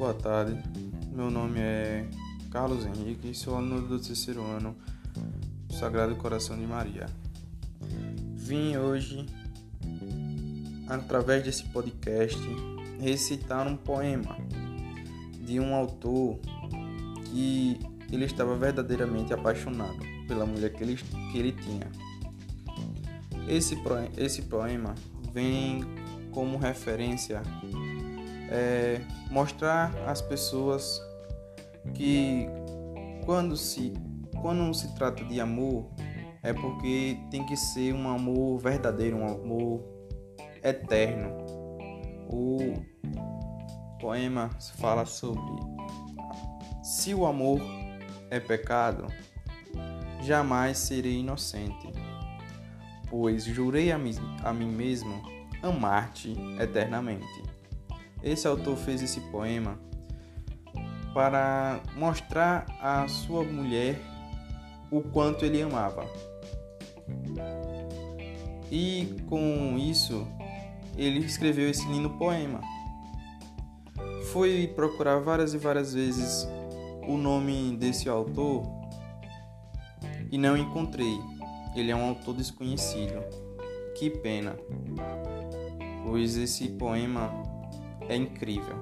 boa tarde. Meu nome é Carlos Henrique e sou aluno do terceiro ano do Sagrado Coração de Maria. Vim hoje, através desse podcast, recitar um poema de um autor que ele estava verdadeiramente apaixonado pela mulher que ele, que ele tinha. Esse, esse poema vem como referência é, mostrar às pessoas que quando se quando se trata de amor é porque tem que ser um amor verdadeiro, um amor eterno. O poema fala sobre se o amor é pecado, jamais serei inocente, pois jurei a mim, a mim mesmo amar-te eternamente. Esse autor fez esse poema para mostrar à sua mulher o quanto ele amava. E com isso, ele escreveu esse lindo poema. Fui procurar várias e várias vezes o nome desse autor e não encontrei. Ele é um autor desconhecido. Que pena, pois esse poema é incrível.